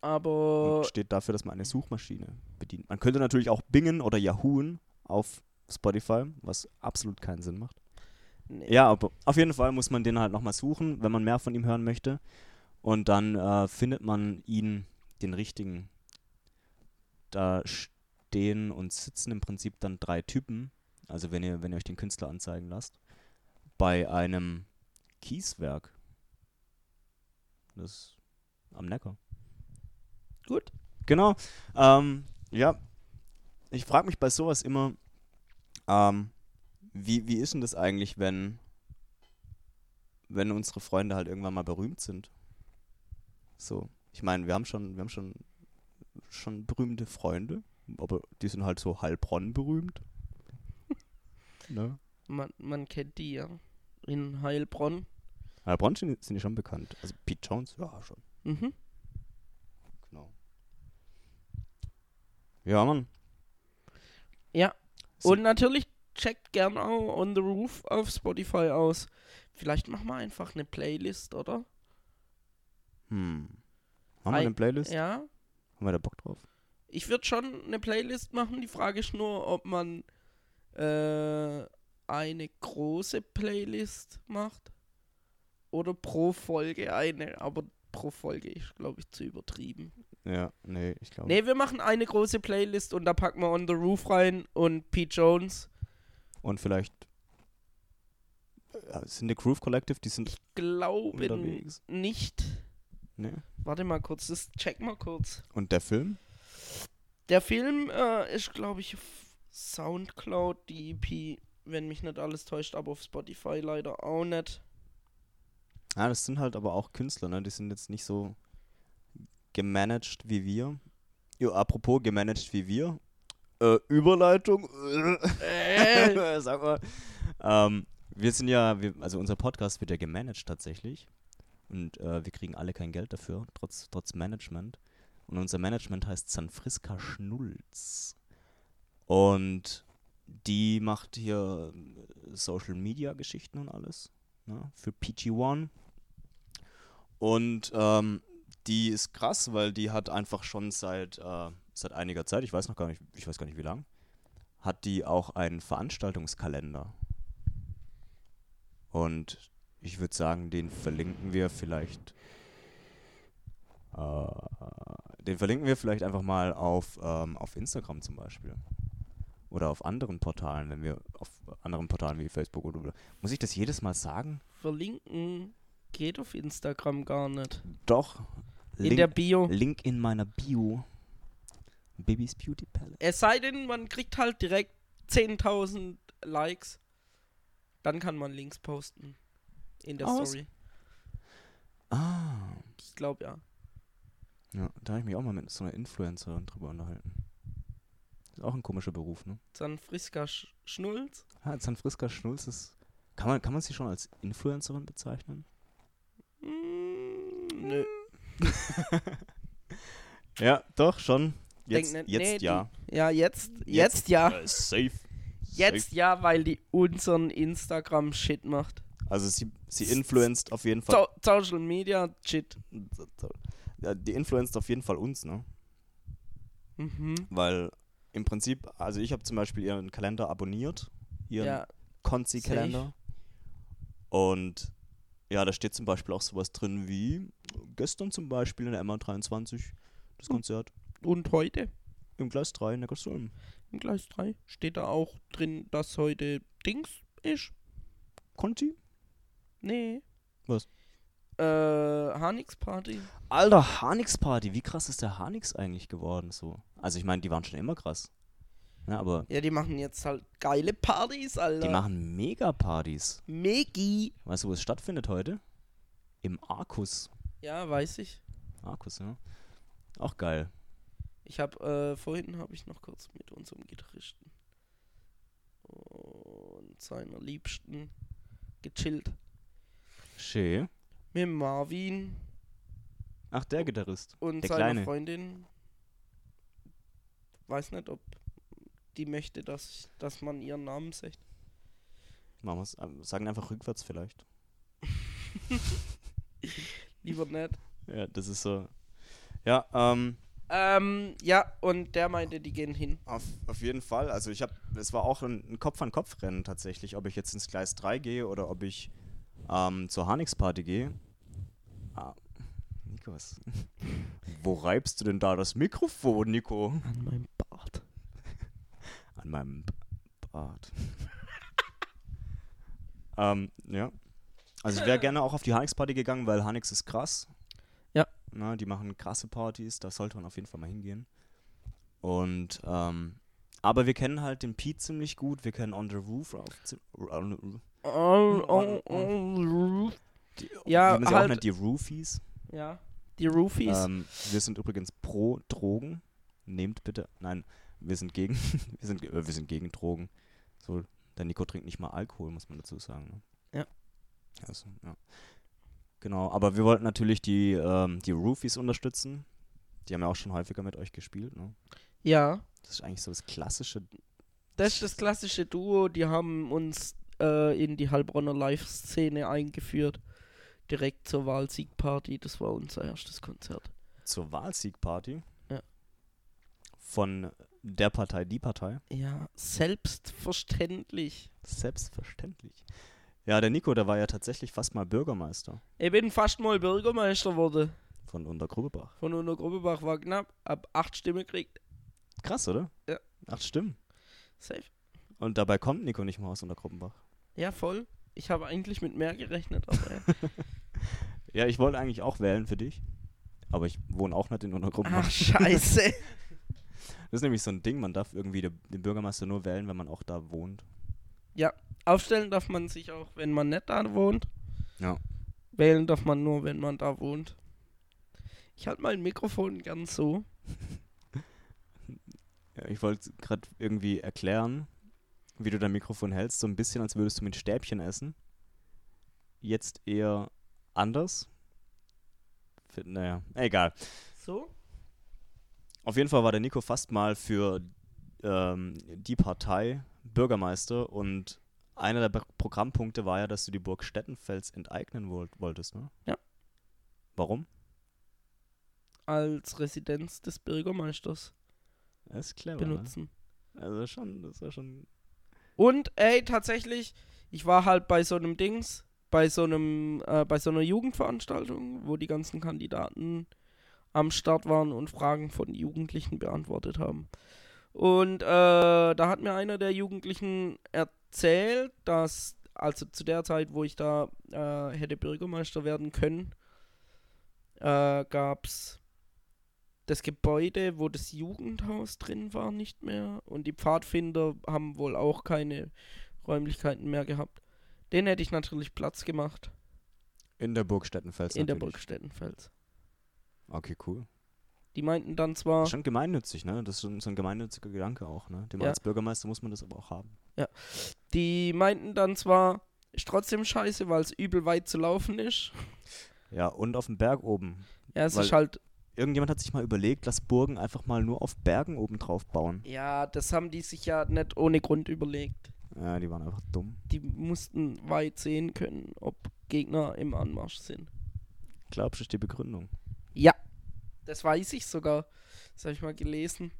Aber Und steht dafür, dass man eine Suchmaschine bedient. Man könnte natürlich auch Bingen oder Yahooen auf Spotify, was absolut keinen Sinn macht. nee. Ja, aber auf jeden Fall muss man den halt nochmal suchen, wenn man mehr von ihm hören möchte. Und dann äh, findet man ihn, den richtigen. Da stehen und sitzen im Prinzip dann drei Typen. Also wenn ihr, wenn ihr euch den Künstler anzeigen lasst. Bei einem Kieswerk. Das am Neckar. Gut. Genau. Ähm, ja, ich frage mich bei sowas immer, ähm, wie, wie ist denn das eigentlich, wenn, wenn unsere Freunde halt irgendwann mal berühmt sind? So, ich meine, wir haben schon, wir haben schon, schon berühmte Freunde, aber die sind halt so Heilbronn berühmt. ne? Man, man kennt die ja. In Heilbronn. Heilbronn sind, sind die schon bekannt. Also Pete Jones, ja schon. Mhm. Genau. Ja, Mann. Ja. So- Und natürlich checkt gern auch On the Roof auf Spotify aus. Vielleicht machen wir einfach eine Playlist, oder? Hm. Haben wir Ei- eine Playlist? Ja. Haben wir da Bock drauf? Ich würde schon eine Playlist machen. Die Frage ist nur, ob man äh, eine große Playlist macht oder pro Folge eine. Aber pro Folge ist, glaube ich, zu übertrieben. Ja, nee, ich glaube. Nee, wir machen eine große Playlist und da packen wir On the Roof rein und Pete Jones. Und vielleicht äh, sind die Groove Collective, die sind Glaube unterwegs. nicht. Nee. Warte mal kurz, das check mal kurz. Und der Film? Der Film äh, ist, glaube ich, auf Soundcloud, die EP, wenn mich nicht alles täuscht, aber auf Spotify leider auch nicht. Ja, das sind halt aber auch Künstler, ne? Die sind jetzt nicht so gemanagt wie wir. Jo, apropos gemanagt wie wir. Äh, Überleitung. Äh, Sag mal. Ähm, wir sind ja, wir, also unser Podcast wird ja gemanagt tatsächlich. Und äh, wir kriegen alle kein Geld dafür, trotz, trotz Management. Und unser Management heißt Sanfriska Schnulz. Und die macht hier äh, Social Media Geschichten und alles. Ne, für PG1. Und ähm, die ist krass, weil die hat einfach schon seit, äh, seit einiger Zeit, ich weiß noch gar nicht, ich weiß gar nicht wie lang, hat die auch einen Veranstaltungskalender. Und ich würde sagen, den verlinken wir vielleicht. Äh, den verlinken wir vielleicht einfach mal auf, ähm, auf Instagram zum Beispiel. Oder auf anderen Portalen, wenn wir auf anderen Portalen wie Facebook oder, oder. Muss ich das jedes Mal sagen? verlinken geht auf Instagram gar nicht. Doch. In der Bio. Link in meiner Bio. Babys Beauty Palette. Es sei denn, man kriegt halt direkt 10.000 Likes. Dann kann man Links posten. In der Aus- Story. Ah. Ich glaube ja. Ja, da habe ich mich auch mal mit so einer Influencerin drüber unterhalten. Ist auch ein komischer Beruf, ne? San Friska Sch Schnulz. Ah, Sanfriska Schnulz ist. Kann man, kann man sie schon als Influencerin bezeichnen? Mm, nö. Ja, doch, schon. Jetzt, Denk nicht- jetzt nee, die- ja. Ja, jetzt, jetzt, ja. Äh, safe. Jetzt ja, weil die unseren Instagram-Shit macht. Also sie, sie influenzt auf jeden Fall. So Social Media Shit. Ja, die influenzt auf jeden Fall uns, ne? Mhm. Weil im Prinzip, also ich habe zum Beispiel ihren Kalender abonniert. Ihren Ja, Konzi-Kalender. Und ja, da steht zum Beispiel auch sowas drin wie gestern zum Beispiel in der MA23 das Hm. Konzert und heute im Gleis 3 in Neckarsulm. im Gleis 3 steht da auch drin, dass heute Dings ist. Conti? Nee. Was? Äh, Hanix Party. Alter, Hanix Party, wie krass ist der Hanix eigentlich geworden so? Also ich meine, die waren schon immer krass. Ja, aber Ja, die machen jetzt halt geile Partys, Alter. die machen Mega-Partys. Megi. Weißt du, wo es stattfindet heute? Im Arkus. Ja, weiß ich. Arkus, ja. Auch geil. Ich habe äh, vorhin habe ich noch kurz mit unserem Gitarristen und seiner Liebsten gechillt. Schön. Mit Marvin Ach, der Gitarrist. und Der seiner Kleine. Freundin. Weiß nicht, ob die möchte, dass, dass man ihren Namen sagt. Machen wir's, ähm, sagen einfach rückwärts vielleicht. Lieber nicht. Ja, das ist so. Ja, ähm, Ähm, ja, und der meinte, die gehen hin. auf, auf jeden Fall. Also ich habe, es war auch ein, ein Kopf-an-Kopf-Rennen tatsächlich, ob ich jetzt ins Gleis 3 gehe oder ob ich ähm, zur Hanix-Party gehe. Ah, Nico, was? Wo reibst du denn da das Mikrofon, Nico? An meinem Bart. An meinem Bart. ähm, ja. Also ich wäre gerne auch auf die Hanix-Party gegangen, weil Hanix ist krass. Ja. Na, die machen krasse Partys, da sollte man auf jeden Fall mal hingehen. Und, ähm, aber wir kennen halt den Pete ziemlich gut, wir kennen On The Roof. Auf, zi- on, Oh, oh, oh. Ja, wie man sie halt- auch nennt, die Roofies. Ja. Die Roofies. Ähm, wir sind übrigens pro Drogen. Nehmt bitte, nein, wir sind gegen, wir sind, äh, wir sind gegen Drogen. So, der Nico trinkt nicht mal Alkohol, muss man dazu sagen. Ne? Ja. Also, ja. Genau, aber wir wollten natürlich die, ähm, die Roofies unterstützen. Die haben ja auch schon häufiger mit euch gespielt. Ne? ja. Das ist eigentlich so das klassische. Das ist das klassische Duo, die haben uns äh, in die Heilbronner Live-Szene eingeführt. Direkt zur Wahlsiegparty. Das war unser erstes Konzert. zur Wahlsiegparty. Ja. Von der Partei, die Partei. Ja, selbstverständlich. Selbstverständlich. Ja, der Nico, der war ja tatsächlich fast mal Bürgermeister Ich bin fast mal Bürgermeister geworden. von Untergrubbebach. Von Untergrubbebach war knapp. Ab acht Stimmen gekriegt. Krass, oder? Ja. Ach, stimmt. Safe. Und dabei kommt Nico nicht mal aus Untergruppenbach. Ja, voll. Ich habe eigentlich mit mehr gerechnet, aber ja. Ja, ich wollte eigentlich auch wählen für dich. Aber ich wohne auch nicht in Untergruppenbach. Ach, scheiße. Das ist nämlich so ein Ding, man darf irgendwie de- den Bürgermeister nur wählen, wenn man auch da wohnt. Aufstellen darf man sich auch, wenn man nicht da wohnt. Ja. Wählen darf man nur, wenn man da wohnt. Ich halte mein Mikrofon ganz so. Ja, ich wollte gerade irgendwie erklären, wie du dein Mikrofon hältst, so ein bisschen, als würdest du mit Stäbchen essen. Jetzt eher anders. Naja, egal. So? Auf jeden Fall war der Nico fast mal für ähm, die Partei Bürgermeister und einer der Be- Programmpunkte war ja, dass du die Burg Stettenfels enteignen wollt, wolltest, ne? Ja. Warum? Als Residenz des Bürgermeisters Das ist clever. benutzen. Ne? Also schon, das war schon. Und ey, tatsächlich, ich war halt bei so einem Dings, bei so einem, äh, bei so einer Jugendveranstaltung, wo die ganzen Kandidaten am Start waren und Fragen von Jugendlichen beantwortet haben. Und äh, da hat mir einer der Jugendlichen erzählt, dass, also zu der Zeit, wo ich da äh, hätte Bürgermeister werden können, äh, gab es das Gebäude, wo das Jugendhaus drin war, nicht mehr. Und die Pfadfinder haben wohl auch keine Räumlichkeiten mehr gehabt. Den hätte ich natürlich Platz gemacht In der Burg Stettenfels. in der natürlich. Burg Stettenfels. Okay, cool. Die meinten dann zwar, Schon gemeinnützig, ne? Das ist schon so ein gemeinnütziger Gedanke auch, ne? Dem Ja. als Bürgermeister muss man das aber auch haben. die meinten dann zwar, ist trotzdem scheiße, weil es übel weit zu laufen ist. Ja, und auf dem Berg oben. Ja, es ist halt, Irgendjemand hat sich mal überlegt, lass Burgen einfach mal nur auf Bergen oben drauf bauen. ja, das haben die sich ja nicht ohne Grund überlegt. Ja, die waren einfach dumm. Die mussten weit sehen können, ob Gegner im Anmarsch sind. Glaubst du, ist die Begründung? Ja, das weiß ich sogar. Das habe ich mal gelesen.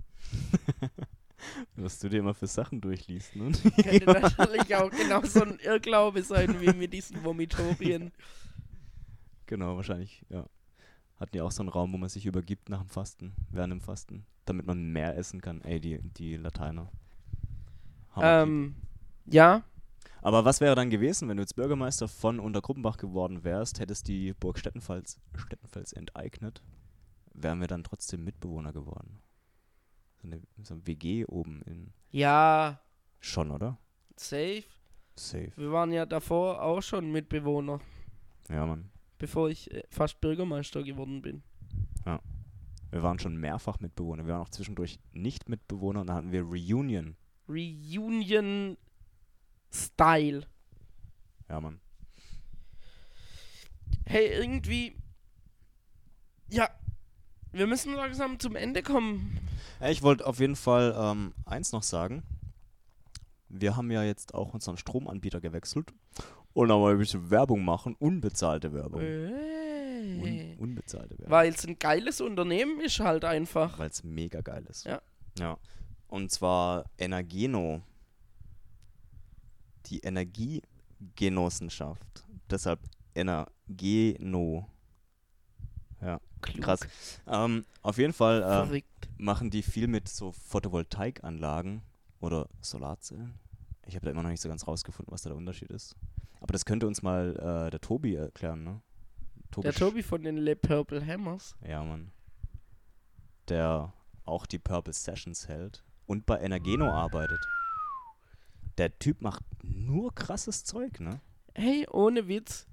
Was du dir immer für Sachen durchliest, ne? Könnte natürlich auch genau so ein Irrglaube sein wie mit diesen Vomitorien. genau, wahrscheinlich, ja. Hatten ja auch so einen Raum, wo man sich übergibt nach dem Fasten, während dem Fasten, damit man mehr essen kann. Ey, die, die Lateiner. Hammer. Ähm, ja, Aber was wäre dann gewesen, wenn du jetzt Bürgermeister von Untergruppenbach geworden wärst, hättest die Burg Stettenfels, Stettenfels enteignet, wären wir dann trotzdem Mitbewohner geworden. So eine, so eine WG oben in. Ja, Schon, oder? safe. Safe. Wir waren ja davor auch schon Mitbewohner, Ja, Mann. bevor ich äh, fast Bürgermeister geworden bin. Wir waren schon mehrfach Mitbewohner. Wir waren auch zwischendurch nicht Mitbewohner und dann hatten wir Reunion. Reunion Style. Ja, Mann. Hey, irgendwie. Ja. Wir müssen langsam zum Ende kommen. Ja, ich wollte auf jeden Fall ähm, eins noch sagen. Wir haben ja jetzt auch unseren Stromanbieter gewechselt und aber ein bisschen Werbung machen, unbezahlte Werbung. Un Hey. unbezahlte Werbung. Weil es ein geiles Unternehmen ist halt einfach. Weil es mega geil ist. Ja. Ja. Und zwar Energeno. Die Energiegenossenschaft. Deshalb Energeno. Ja, Klug. krass. Ähm, auf jeden Fall äh, machen die viel mit so Photovoltaikanlagen oder Solarzellen. Ich habe da immer noch nicht so ganz rausgefunden, was da der Unterschied ist. Aber das könnte uns mal äh, der Tobi erklären, ne? Der Sch- Tobi von den Le Purple Hammers. Ja, Mann. Der auch die Purple Sessions hält und bei Energeno arbeitet. Der Typ macht nur krasses Zeug, ne? Hey, ohne Witz.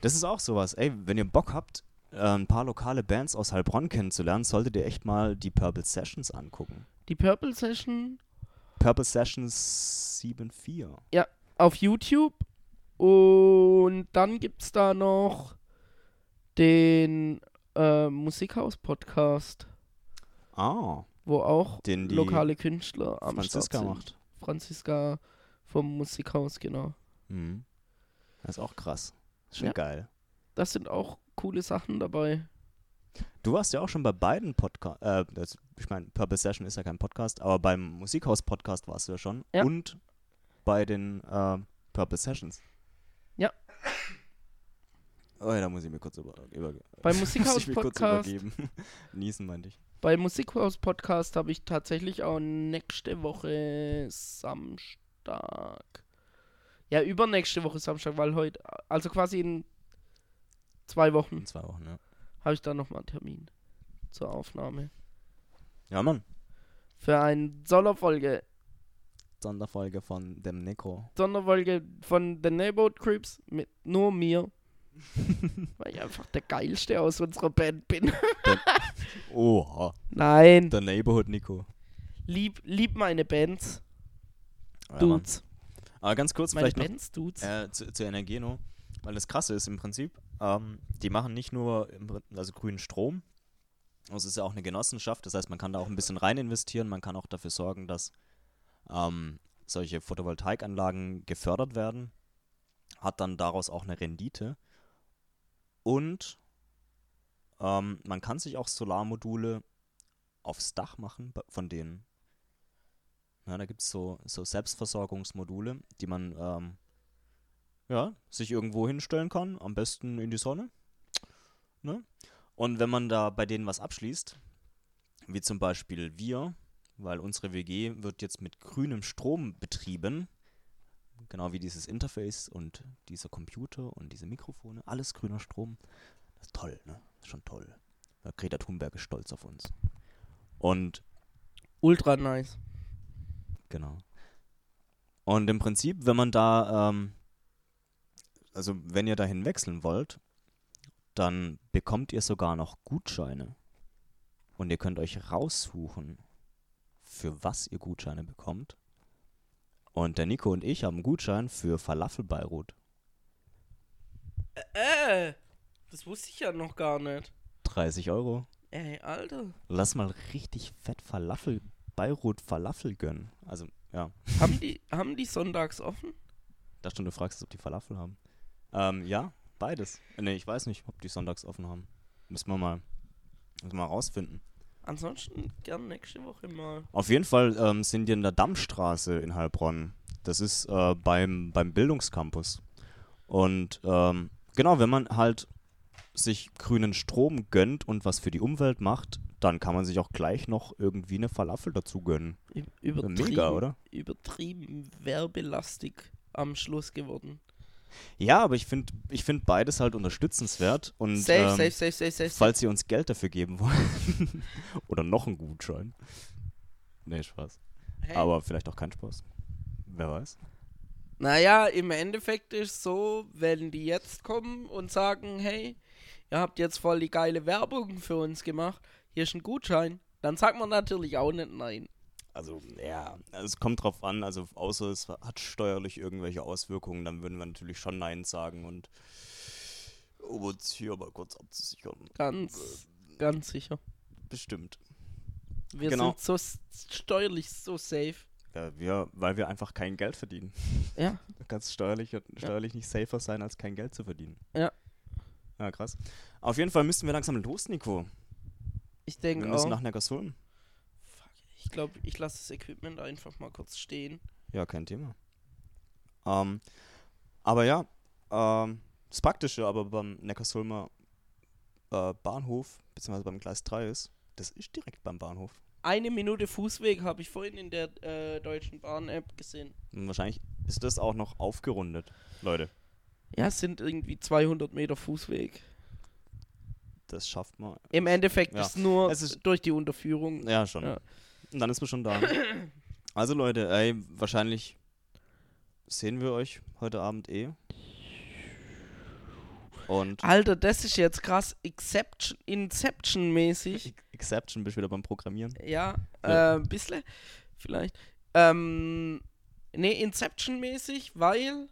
Das ist auch sowas. Ey, wenn ihr Bock habt, äh, ein paar lokale Bands aus Heilbronn kennenzulernen, solltet ihr echt mal die Purple Sessions angucken. Die Purple Session Purple Sessions 7.4. auf YouTube. Und dann gibt's da noch den äh, Musikhaus-Podcast, Ah, wo auch den lokale Künstler am Franziska Start sind. macht. Franziska vom Musikhaus, genau. Mhm. Das ist auch krass. Schon Ja. geil. Das sind auch coole Sachen dabei. Du warst ja auch schon bei beiden Podcasts. Äh, ich meine, Purple Session ist ja kein Podcast, aber beim Musikhaus-Podcast warst du ja schon. Ja. Und bei den äh, Purple Sessions. Ja. Oh ja, da muss ich mir kurz über, über Beim muss ich mir kurz Musikhaus-Podcast übergeben. Niesen meinte ich. Bei Musikhaus-Podcast habe ich tatsächlich auch nächste Woche Samstag. Ja, übernächste Woche Samstag, weil heute, also quasi in zwei Wochen In zwei Wochen, ja. habe ich da nochmal einen Termin zur Aufnahme. Ja, Mann. Für eine Sonderfolge. Sonderfolge von dem Nico. Sonderfolge von The Neighborhood Creeps mit nur mir. weil ich einfach der Geilste aus unserer Band bin. Oha. Nein, Der Neighborhood Nico. lieb, lieb meine Bands, Ja, Mann. Dudes. Aber ganz kurz meine vielleicht noch Bands, Dudes. Äh, zu, zu Energeno, weil das krasse ist im Prinzip, ähm, die machen nicht nur also grünen Strom, es ist ja auch eine Genossenschaft, das heißt, man kann da auch ein bisschen rein investieren, man kann auch dafür sorgen, dass ähm, solche Photovoltaikanlagen gefördert werden, hat dann daraus auch eine Rendite und ähm, man kann sich auch Solarmodule aufs Dach machen von denen. Ja, da gibt es so, so Selbstversorgungsmodule, die man ähm, ja, sich irgendwo hinstellen kann, am besten in die Sonne. Ne? Und wenn man da bei denen was abschließt, wie zum Beispiel wir, weil unsere WG wird jetzt mit grünem Strom betrieben, genau wie dieses Interface und dieser Computer und diese Mikrofone, alles grüner Strom. Das ist toll, ne? Das ist schon toll. Greta Thunberg ist stolz auf uns. Und Ultra nice. Genau. Und im Prinzip, wenn man da, ähm, also wenn ihr dahin wechseln wollt, dann bekommt ihr sogar noch Gutscheine. Und ihr könnt euch raussuchen, für was ihr Gutscheine bekommt. Und der Nico und ich haben einen Gutschein für Falafel Beirut. Äh, das wusste ich ja noch gar nicht. 30 Euro. Ey, Alter. Lass mal richtig fett Falafel, Beirut Falafel gönnen. Also, ja. haben, die, haben die sonntags offen? dachte, du fragst, ob die Falafel haben. Ähm, ja, beides. Ne, ich weiß nicht, ob die sonntags offen haben. Müssen wir mal, müssen wir mal rausfinden. Ansonsten gern nächste Woche mal. Auf jeden Fall ähm, sind die in der Dammstraße in Heilbronn. Das ist äh, beim, beim Bildungscampus. Und ähm, genau, wenn man halt sich grünen Strom gönnt und was für die Umwelt macht, dann kann man sich auch gleich noch irgendwie eine Falafel dazu gönnen. Übertrieben, Mega, oder? Übertrieben werbelastig am Schluss geworden. Ja, aber ich finde ich find beides halt unterstützenswert. Und safe, ähm, safe, safe, safe, safe, falls ihr uns Geld dafür geben wollt. Oder noch einen Gutschein. Nee, Spaß. Hey. Aber vielleicht auch kein Spaß. Wer weiß. Naja, im Endeffekt ist so, wenn die jetzt kommen und sagen, hey, ihr habt jetzt voll die geile Werbung für uns gemacht, hier ist ein Gutschein, dann sagt man natürlich auch nicht nein. Also, ja, es kommt drauf an, also außer es hat steuerlich irgendwelche Auswirkungen, dann würden wir natürlich schon Nein sagen und um uns hier mal kurz abzusichern. Ganz, ganz sicher. Bestimmt. Wir Genau. sind so steuerlich so safe. Ja, wir, weil wir einfach kein Geld verdienen. Ja. Du kannst steuerlich, steuerlich nicht safer sein, als kein Geld zu verdienen. Ja. Ja, krass. Auf jeden Fall müssten wir langsam los, Nico. Ich Wir denke müssen auch. nach Neckarsulm. Ich glaube, ich lasse das Equipment einfach mal kurz stehen. Ja, kein Thema. Ähm, aber ja, ähm, das Praktische aber beim Neckarsulmer äh, Bahnhof, beziehungsweise beim Gleis 3 ist, das ist direkt beim Bahnhof. Eine Minute Fußweg habe ich vorhin in der äh, Deutschen Bahn-App gesehen. Und wahrscheinlich ist das auch noch aufgerundet, Leute. Ja, es sind irgendwie 200 Meter Fußweg. Das schafft man. Im Endeffekt Ja. ist nur Es ist- durch die Unterführung. Ja, schon. Ja. Und dann ist man schon da. Also Leute, ey, wahrscheinlich sehen wir euch heute Abend eh. Und Alter, das ist jetzt krass Exception, Inception-mäßig. Exception bist wieder beim Programmieren. Ja, Ja. äh, ein bisschen, vielleicht. Ähm, nee, Inception-mäßig, weil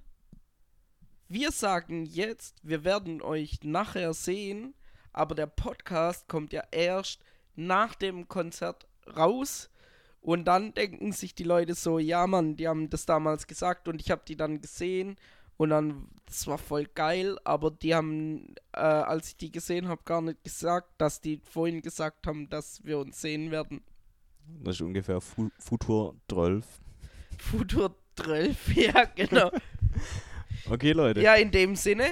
wir sagen jetzt, wir werden euch nachher sehen, aber der Podcast kommt ja erst nach dem Konzert raus. Und dann denken sich die Leute so, ja Mann, die haben das damals gesagt und ich habe die dann gesehen und dann, das war voll geil, aber die haben, äh, als ich die gesehen habe, gar nicht gesagt, dass die vorhin gesagt haben, dass wir uns sehen werden. Das ist ungefähr Fu Futur 12. Futur 12, ja genau. Okay, Leute. ja, in dem Sinne,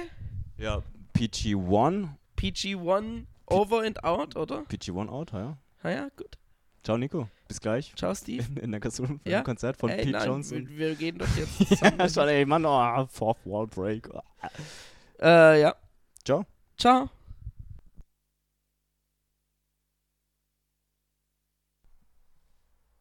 Ja, PG1. PG1 over and out, oder? PG1 out, ja. Na ja, gut. Ciao, Nico. Bis gleich. Ciao, Steve. In, in der Kassun Ja. Konzert von Ey, Pete nein, Johnson. Wir, wir gehen doch jetzt ja, schon, ey, Mann, oh, Fourth Wall Break. äh, ja. Ciao. Ciao.